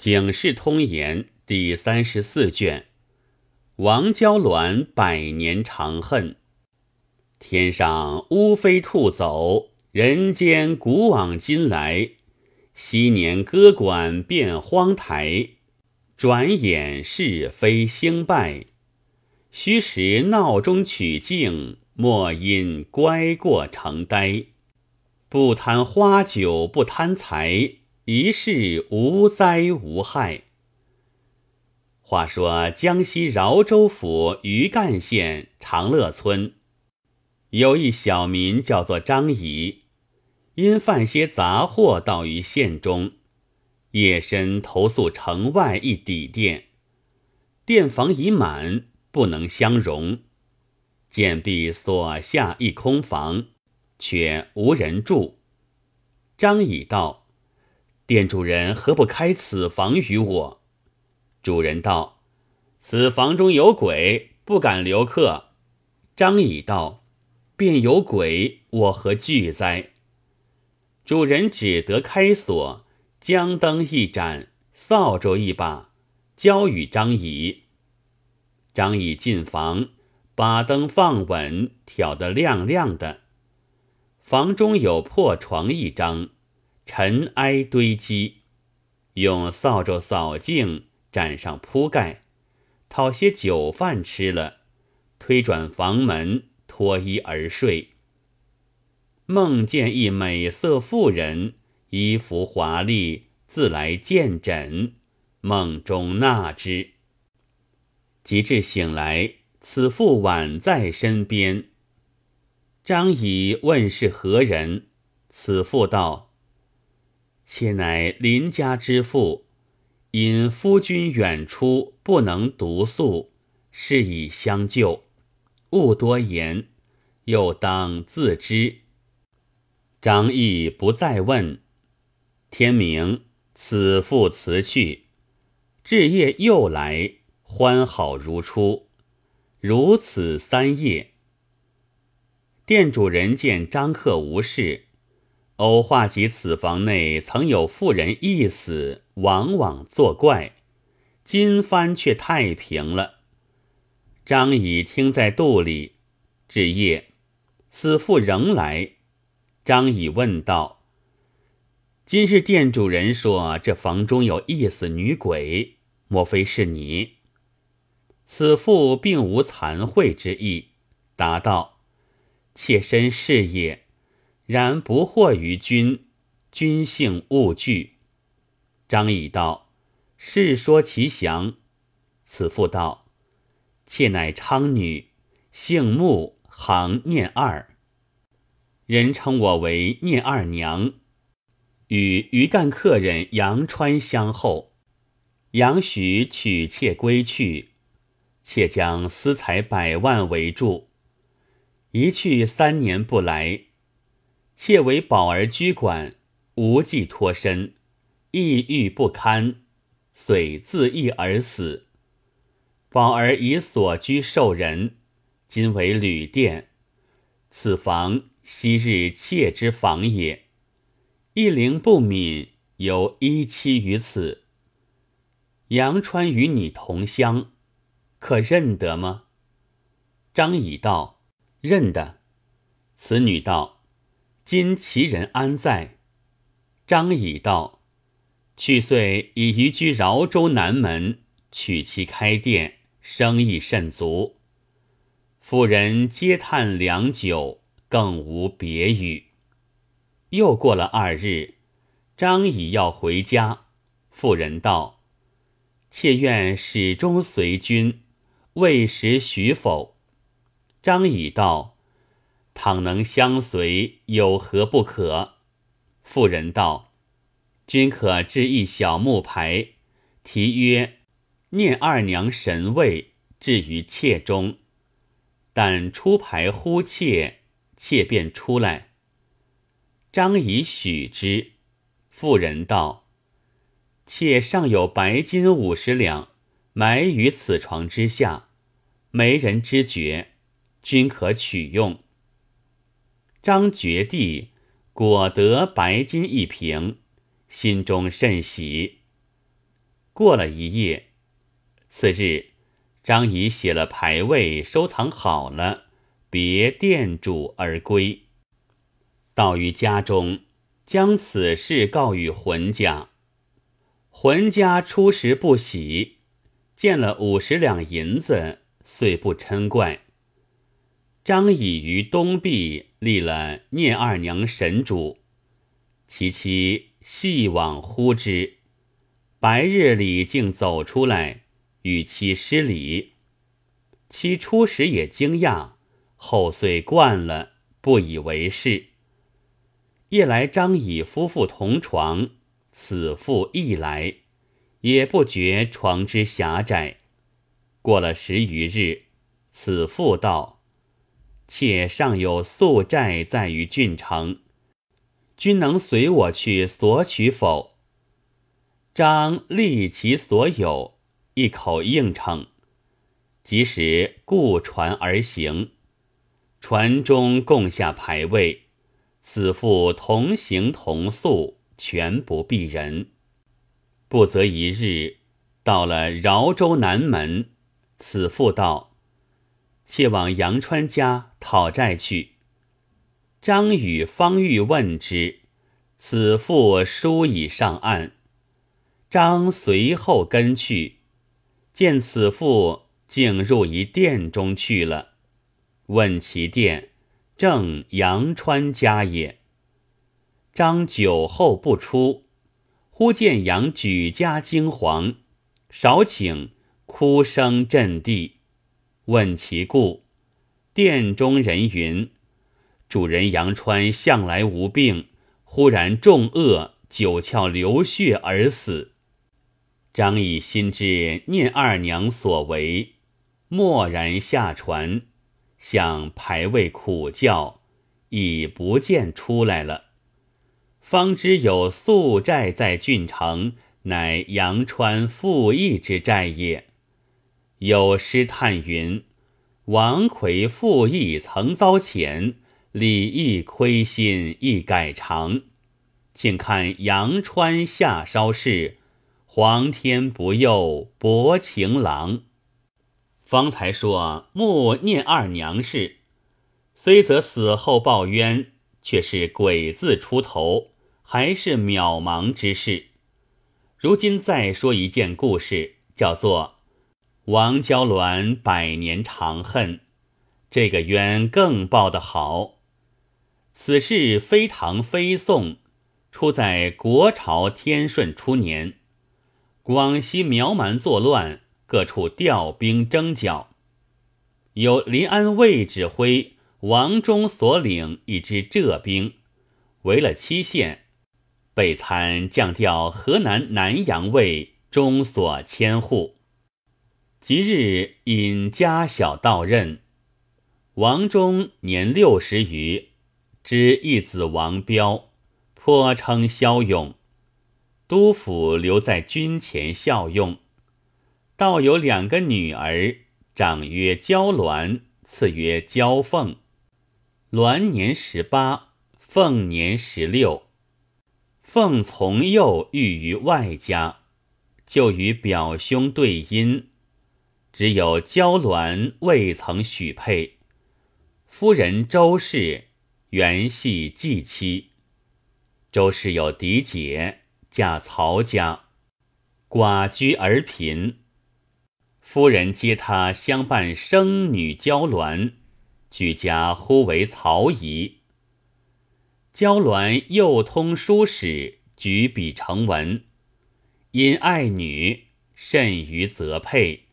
警世通言第三十四卷，王娇鸾百年长恨。天上乌飞兔走，人间古往今来。昔年歌管变荒台，转眼是非兴败。虚实闹中取静，莫因乖过成呆。不贪花酒不贪财。一世无灾无害。话说江西饶州府余干县长乐村，有一小民叫做张仪，因贩些杂货到于县中，夜深投宿城外一底店，店房已满，不能相容，见壁锁下一空房，却无人住。张仪道。店主人何不开此房与我？主人道：“此房中有鬼，不敢留客。”张乙道：“便有鬼，我何惧哉？”主人只得开锁，将灯一盏，扫帚一把，交与张乙。张乙进房，把灯放稳，挑得亮亮的。房中有破床一张。尘埃堆积，用扫帚扫净，沾上铺盖，讨些酒饭吃了，推转房门，脱衣而睡。梦见一美色妇人，衣服华丽，自来见诊，梦中纳之。及至醒来，此妇宛在身边。张仪问是何人，此妇道。妾乃邻家之妇，因夫君远出，不能独宿，是以相救。勿多言，又当自知。张毅不再问。天明，此妇辞去，至夜又来，欢好如初。如此三夜，店主人见张客无事。偶话及此房内曾有妇人一死，往往作怪。今番却太平了。张乙听在肚里。至夜，此妇仍来。张乙问道：“今日店主人说这房中有一死女鬼，莫非是你？”此妇并无惭愧之意，答道：“妾身是也。”然不惑于君，君幸勿惧。张仪道：“世说其详。”此妇道：“妾乃昌女，姓穆，行念二。人称我为念二娘。与余干客人杨川相后，杨许娶妾归去，妾将私财百万为住。一去三年不来。”妾为宝儿居馆，无计脱身，抑郁不堪，遂自缢而死。宝儿以所居受人，今为旅店。此房昔日妾之房也，一灵不泯，犹依栖于此。杨川与你同乡，可认得吗？张乙道：“认得。”此女道。今其人安在？张乙道：“去岁已移居饶州南门，娶妻开店，生意甚足。妇人嗟叹良久，更无别语。”又过了二日，张乙要回家，妇人道：“妾愿始终随君，未时许否？”张乙道。倘能相随，有何不可？妇人道：“君可制一小木牌，题曰‘念二娘神位’，置于妾中。但出牌呼妾，妾便出来。”张仪许之。妇人道：“妾尚有白金五十两，埋于此床之下，没人知觉，均可取用。”张觉地果得白金一瓶，心中甚喜。过了一夜，次日，张仪写了牌位，收藏好了，别店主而归。到于家中，将此事告与浑家。浑家初时不喜，见了五十两银子，遂不嗔怪。张乙于东壁立了聂二娘神主，其妻细往呼之。白日里竟走出来与妻施礼，妻初时也惊讶，后遂惯了，不以为是。夜来张乙夫妇同床，此妇亦来，也不觉床之狭窄。过了十余日，此妇道：“妾尚有宿债在于郡城，君能随我去索取否？”张立其所有，一口应承。即使雇船而行，船中共下牌位，此妇同行同宿，全不避人。不则一日，到了饶州南门，此妇道：“且往杨川家讨债去。”张宇方欲问之，此妇书已上岸。张随后跟去，见此妇竟入一殿中去了。问其殿，正杨川家也。张酒后不出，忽见杨举家惊惶，少顷，哭声震地。问其故，殿中人云：主人杨川向来无病，忽然重恶，九窍流血而死。张毅心知念二娘所为，默然下船，向牌位苦叫，已不见出来了。方知有宿债在郡城，乃杨川复义之债也。有诗叹云：“王魁复义曾遭遣，李义亏心亦改常。请看阳川下烧事。”皇天不佑薄情郎。方才说穆念二娘事，虽则死后报冤，却是鬼字出头，还是渺茫之事。如今再说一件故事，叫做王娇鸾百年长恨，这个冤更报得好。此事非唐非宋，出在国朝天顺初年。广西苗蛮作乱，各处调兵征剿。有临安卫指挥王忠所领一支浙兵，围了七县，被参降调河南南阳卫中所千户。即日引家小到任，王忠年六十余，知一子王彪，颇称骁勇。督府留在军前效用，倒有两个女儿，长曰娇鸾，次曰娇凤。鸾年十八，凤年十六。凤从幼育于外家，就与表兄对姻，只有娇鸾未曾许配。夫人周氏原系继妻，周氏有嫡姐。嫁曹家，寡居而贫。夫人接他相伴生女娇鸾，举家呼为曹姨。娇鸾又通书史，举笔成文，因爱女甚于择配，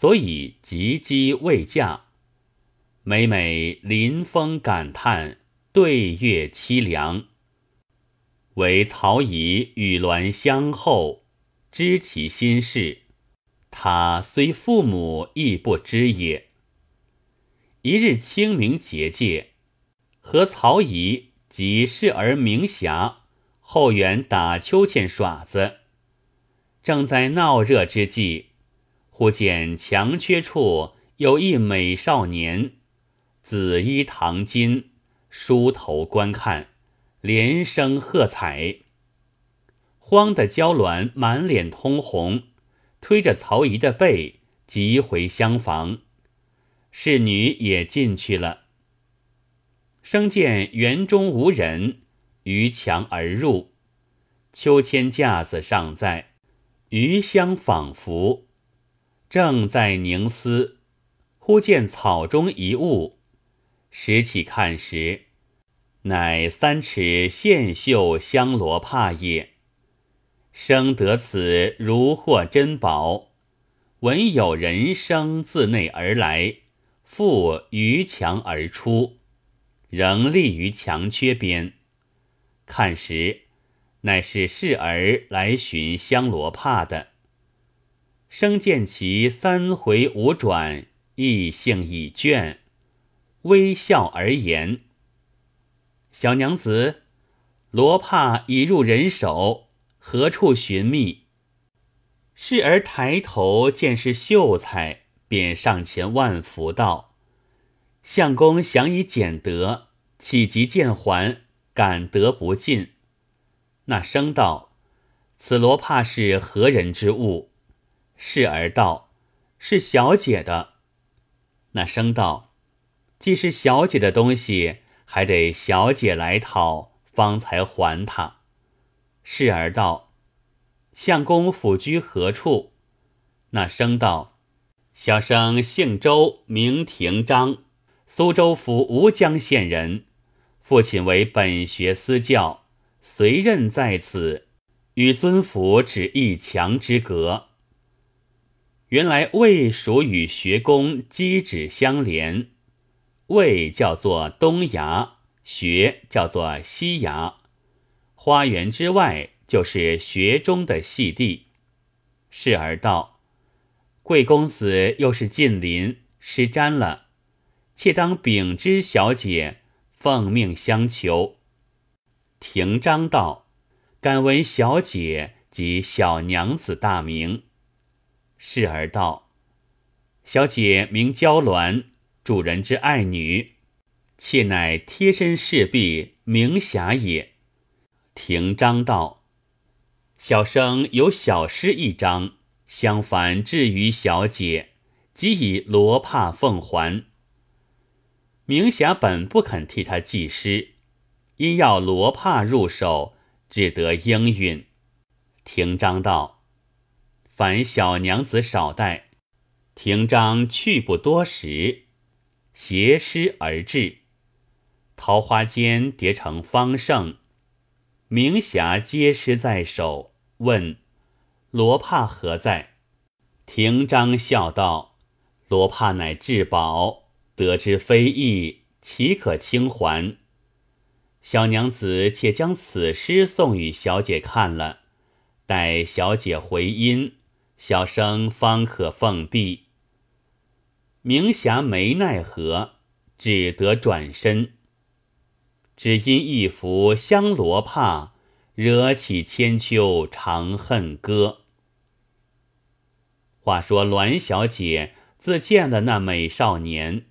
所以及笄未嫁。每每临风感叹，对月凄凉。唯曹乙与鸾相厚，知其心事。他虽父母亦不知也。一日清明节戒，和曹乙及侍儿明霞后园打秋千耍子，正在闹热之际，忽见墙缺处有一美少年，紫衣唐巾，梳头观看。连声喝彩，慌得娇鸾满脸通红，推着曹姨的背，急回厢房。侍女也进去了。生见园中无人，逾墙而入。秋千架子尚在，余香仿佛。正在凝思，忽见草中一物，拾起看时，乃三尺线绣香罗帕也。生得此如获珍宝，闻有人声自内而来，复逾墙而出，仍立于墙缺边。看时，乃是侍儿来寻香罗帕的。生见其三回五转，意性已倦，微笑而言：“小娘子，罗帕已入人手。”何处寻觅？侍儿抬头见是秀才，便上前万福道：“相公想以俭德，岂急见还？感得不尽。”那生道：“此罗帕是何人之物？”侍儿道：“是小姐的。”那生道：“既是小姐的东西，还得小姐来讨，方才还他。”侍儿道：“相公府居何处？”那生道：“小生姓周，名廷章，苏州府吴江县人。父亲为本学私教，随任在此，与尊府只一墙之隔。原来魏蜀与学宫机指相连，魏叫做东崖，学叫做西崖。”花园之外就是学中的戏地。侍儿道：“贵公子又是近邻，失瞻了，妾当禀知小姐，奉命相求。”廷章道：“敢闻小姐及小娘子大名？”侍儿道：“小姐名娇鸾，主人之爱女，妾乃贴身侍婢明霞也。”廷章道：“小生有小诗一张，相反至于小姐，即以罗帕奉还。”明霞本不肯替他记诗，因要罗帕入手，只得应允。廷章道：“凡小娘子少待。”廷章去不多时，携诗而至，桃花间叠成方胜。明霞皆诗在手，问：“罗帕何在？”廷章笑道：“罗帕乃至宝，得之非易，岂可轻还？小娘子且将此诗送与小姐看了，待小姐回音，小生方可奉毕。”明霞没奈何，只得转身。只因一幅香罗帕，惹起千秋长恨歌。话说栾小姐自见了那美少年，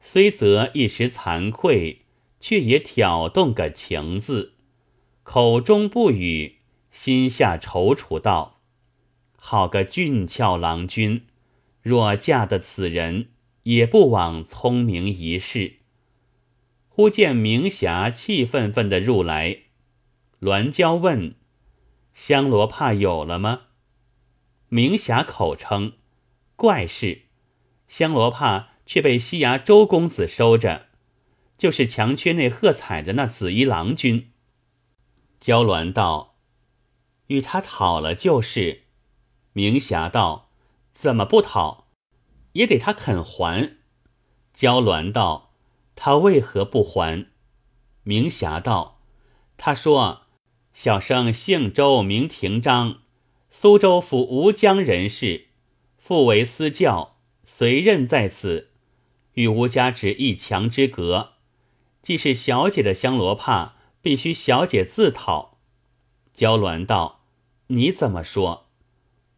虽则一时惭愧，却也挑动个情字，口中不语，心下踌躇道：“好个俊俏郎君，若嫁得此人，也不枉聪明一世。”忽见明霞气愤愤的入来，栾娇问：“香罗帕有了吗？”明霞口称：“怪事，香罗帕却被西衙周公子收着，就是墙缺内喝彩的那紫衣郎君。”娇鸾道：“与他讨了就是。”明霞道：“怎么不讨？也得他肯还。”娇鸾道。他为何不还？明霞道：“他说，小生姓周，名廷章，苏州府吴江人士，父为私教，随任在此，与吴家只一墙之隔。既是小姐的香罗帕，必须小姐自讨。”娇鸾道：“你怎么说？”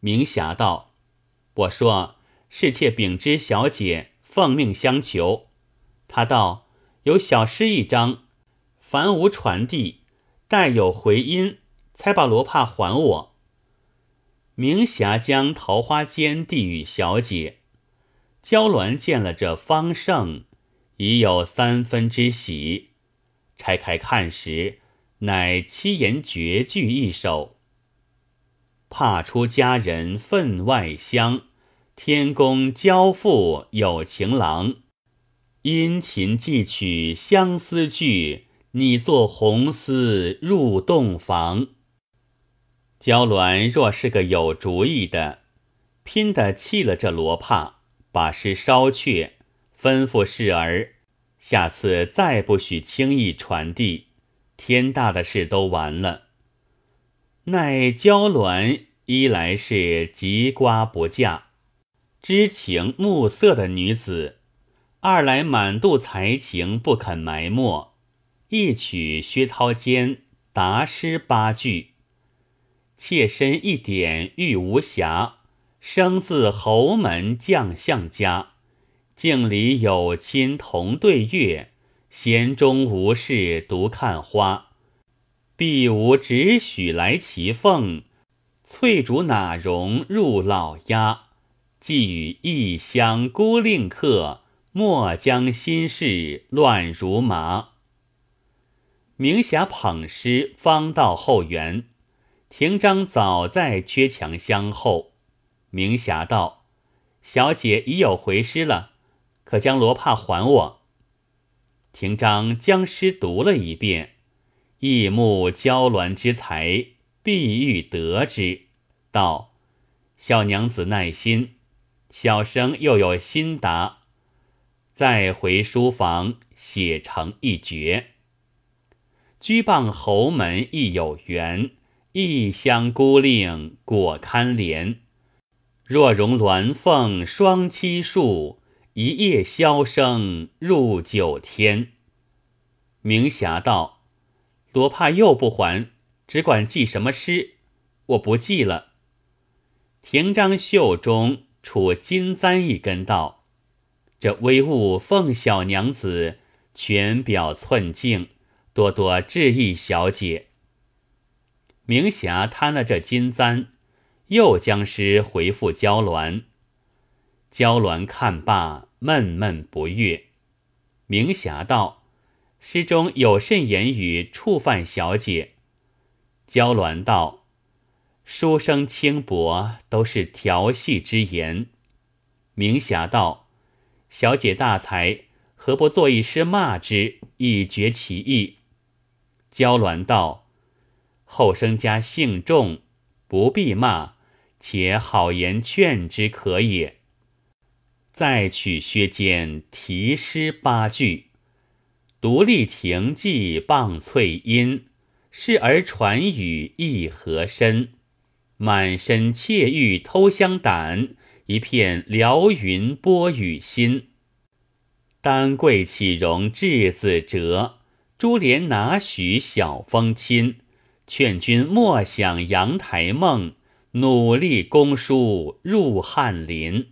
明霞道：“我说，侍妾禀知小姐，奉命相求。”他道：“有小诗一张，凡无传递，待有回音，才把罗帕还我。”明霞将桃花笺递与小姐，娇鸾见了这方胜，已有三分之喜。拆开看时，乃七言绝句一首：“怕出佳人分外香，天公交付有情郎。殷勤寄取相思句，你作红丝入洞房。”娇鸾若是个有主意的，拼得弃了这罗帕，把诗烧却，吩咐侍儿，下次再不许轻易传递，天大的事都完了。奈娇鸾一来是吉瓜不嫁，知情暮色的女子；二来满肚才情不肯埋没，一曲薛涛间答诗八句。妾身一点玉无瑕，生自侯门将相家。镜里有亲同对月，闲中无事独看花。必无只许来其凤，翠竹哪容入老鸦？寄与异乡孤令客，莫将心事乱如麻。明霞捧诗方到后园。廷章早在缺墙相后，明霞道：“小姐已有回诗了，可将罗帕还我。”廷章将诗读了一遍，异木娇鸾之才，必欲得之，道：“小娘子耐心，小生又有新答，再回书房写成一绝。居傍侯门亦有缘。”异乡孤令果堪怜，若容鸾凤双栖树，一夜箫声入九天。明霞道：“多怕又不还，只管记什么诗？我不记了。”廷章袖中处金簪一根，道：“这微物奉小娘子，全表寸净，多多致意小姐。”明霞贪了这金簪，又将诗回复娇鸾。娇鸾看罢，闷闷不悦。明霞道：“诗中有甚言语触犯小姐？”娇鸾道：“书生轻薄，都是调戏之言。”明霞道：“小姐大才，何不作一诗骂之，以绝其意？”娇鸾道。后生家姓重，不必骂，且好言劝之可也。再取薛坚题诗八句：独立亭记傍翠阴，视儿传语意何深？满身窃玉偷香胆，一片辽云波雨心。丹桂岂容稚子折？珠帘哪许小风侵？劝君莫想阳台梦，努力攻书入翰林。